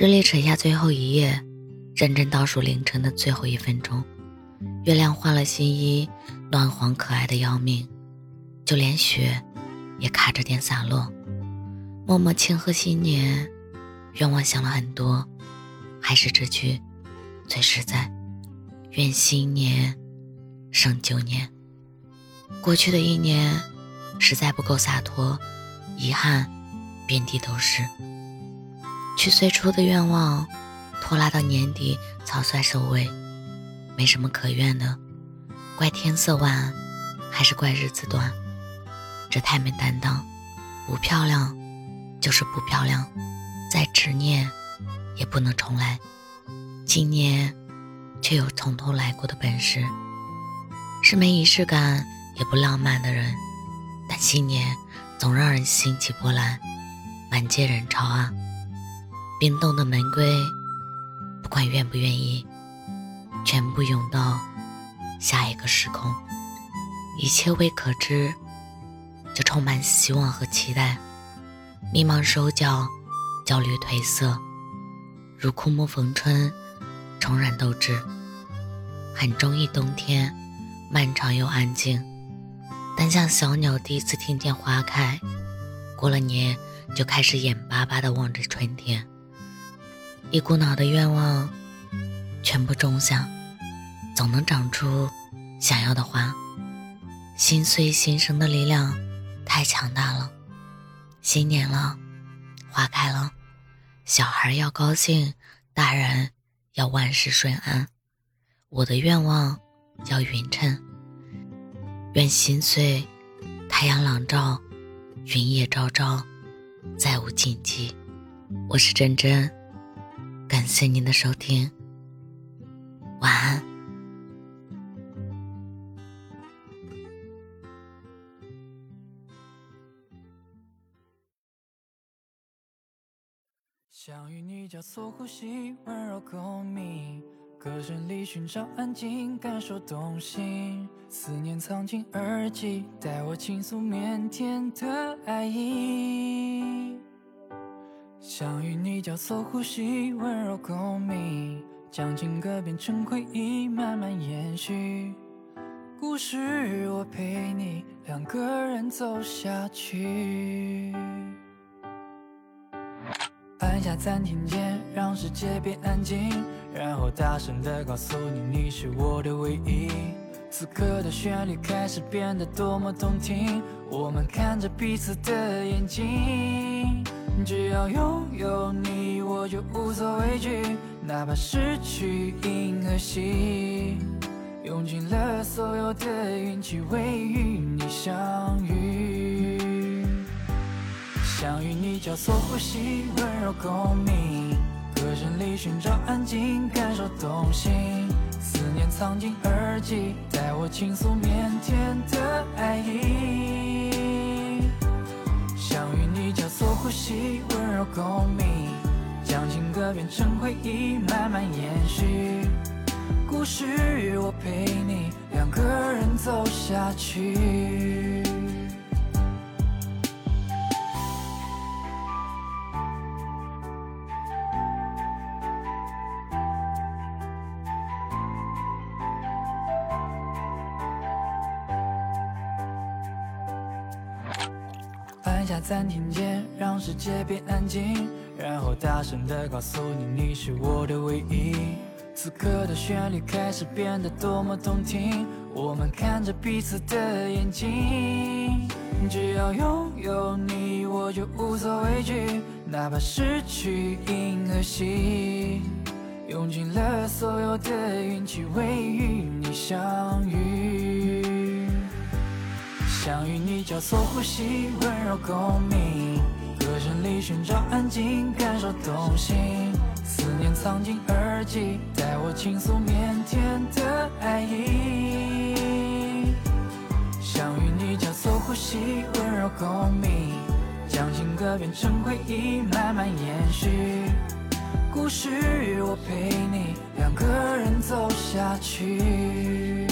日历扯下最后一页，认真倒数凌晨的最后一分钟。月亮换了新衣，暖黄可爱的要命，就连雪也卡着点洒落。默默庆贺新年，愿望想了很多，还是这句最实在：愿新年胜旧年。过去的一年实在不够洒脱，遗憾遍地都是。去最初的愿望，拖拉到年底草率收尾，没什么可怨的。怪天色晚，还是怪日子短？这太没担当。不漂亮。就是不漂亮，再执念也不能重来。今年却有从头来过的本事，是没仪式感也不浪漫的人，但新年总让人心起波澜，满街人潮啊！冰冻的玫瑰，不管愿不愿意，全部涌到下一个时空。一切未可知，就充满希望和期待。迷茫手脚，焦虑褪色，如枯木逢春，重燃斗志。很中意冬天，漫长又安静。但像小鸟第一次听见花开，过了年就开始眼巴巴地望着春天。一股脑的愿望，全部种下，总能长出想要的花。心碎心生的力量太强大了。新年了，花开了，小孩要高兴，大人要万事顺安。我的愿望叫匀称，愿心碎，太阳朗照，云也昭昭，再无禁忌。我是真真，感谢您的收听，晚安。想与你交错呼吸，温柔共鸣，歌声里寻找安静，感受动心。思念藏进耳机，带我倾诉腼腆的爱意。想与你交错呼吸，温柔共鸣，将情歌变成回忆，慢慢延续。故事我陪你，两个人走下去。按下暂停键，让世界变安静，然后大声地告诉你，你是我的唯一。此刻的旋律开始变得多么动听，我们看着彼此的眼睛，只要拥有你，我就无所畏惧，哪怕失去银河系，用尽了所有的运气，为与你相遇。想与你交错呼吸，温柔共鸣，歌声里寻找安静，感受动心，思念藏进耳机，带我倾诉腼腆的爱意。呼吸，温柔共鸣，将情歌变成回忆，慢慢延续。故事我陪你，两个人走下去。按下暂停键，让世界变安静，然后大声地告诉你，你是我的唯一。此刻的旋律开始变得多么动听，我们看着彼此的眼睛，只要拥有你，我就无所畏惧，哪怕失去银河系，用尽了所有的运气，为与你相遇。想与你交错呼吸，温柔共鸣，歌声里寻找安静，感受动心，思念藏进耳机，带我倾诉腼腆的爱意。想与你交错呼吸，温柔共鸣，将情歌变成回忆，慢慢延续。故事我陪你，两个人走下去。